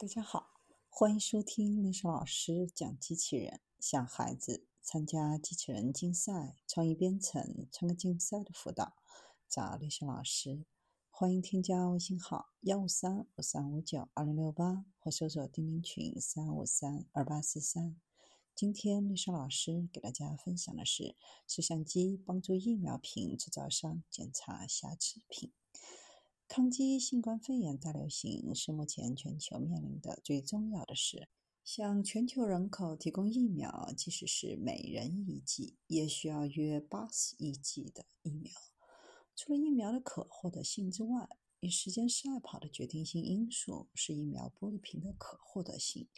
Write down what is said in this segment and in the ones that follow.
大家好，欢迎收听历史老师讲机器人，向孩子参加机器人竞赛、创意编程、创客竞赛的辅导，找历史老师。欢迎添加微信号幺五三五三五九二零六八，或搜索钉钉群三五三二八四三。今天历史老师给大家分享的是摄像机帮助疫苗瓶制造商检查瑕疵品。抗击新冠肺炎大流行是目前全球面临的最重要的事。向全球人口提供疫苗，即使是每人一剂，也需要约八十亿剂的疫苗。除了疫苗的可获得性之外，与时间赛跑的决定性因素是疫苗玻璃瓶的可获得性。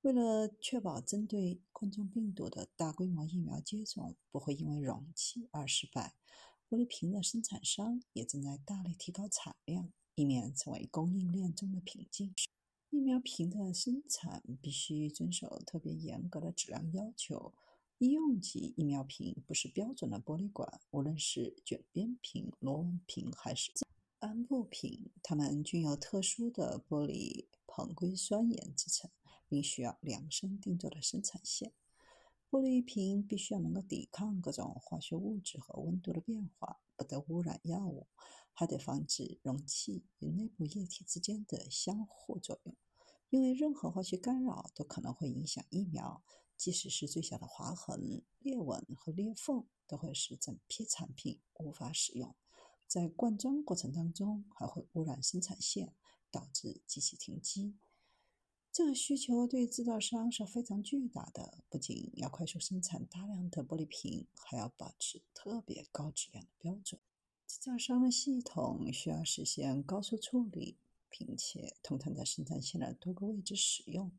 为了确保针对冠状病毒的大规模疫苗接种不会因为容器而失败。玻璃瓶的生产商也正在大力提高产量，以免成为供应链中的瓶颈。疫苗瓶的生产必须遵守特别严格的质量要求。医用级疫苗瓶不是标准的玻璃管，无论是卷边瓶、螺纹瓶还是安布瓶，它们均由特殊的玻璃硼硅酸盐制成，并需要量身定做的生产线。玻璃瓶必须要能够抵抗各种化学物质和温度的变化，不得污染药物，还得防止容器与内部液体之间的相互作用。因为任何化学干扰都可能会影响疫苗，即使是最小的划痕、裂纹和裂缝，都会使整批产品无法使用。在灌装过程当中，还会污染生产线，导致机器停机。这个需求对制造商是非常巨大的，不仅要快速生产大量的玻璃瓶，还要保持特别高质量的标准。制造商的系统需要实现高速处理，并且通常在生产线的多个位置使用。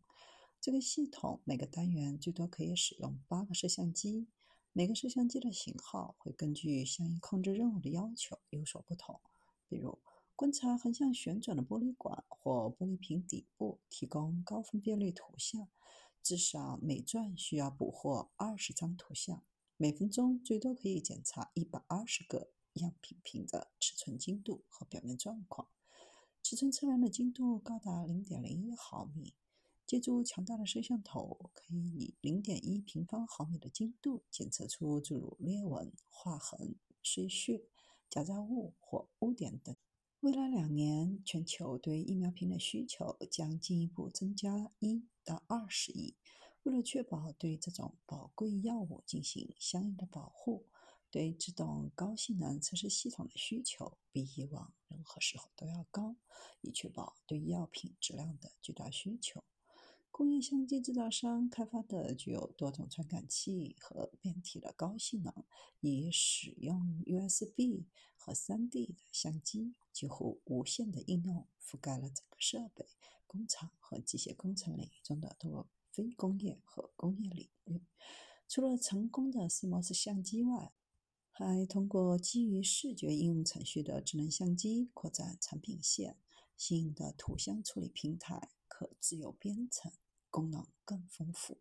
这个系统每个单元最多可以使用八个摄像机，每个摄像机的型号会根据相应控制任务的要求有所不同，比如。观察横向旋转的玻璃管或玻璃瓶底部，提供高分辨率图像，至少每转需要捕获二十张图像。每分钟最多可以检查一百二十个样品瓶的尺寸精度和表面状况。尺寸测量的精度高达零点零一毫米。借助强大的摄像头，可以以零点一平方毫米的精度检测出诸如裂纹、划痕、碎屑、夹杂物或污点等。未来两年，全球对疫苗品的需求将进一步增加一到二十亿。为了确保对这种宝贵药物进行相应的保护，对这种高性能测试系统的需求比以往任何时候都要高，以确保对药品质量的巨大需求。工业相机制造商开发的具有多种传感器和变体的高性能，以使用 USB 和 3D 的相机，几乎无限的应用覆盖了整个设备、工厂和机械工程领域中的多个非工业和工业领域。除了成功的 CMOS 相机外，还通过基于视觉应用程序的智能相机扩展产品线。新的图像处理平台可自由编程，功能更丰富。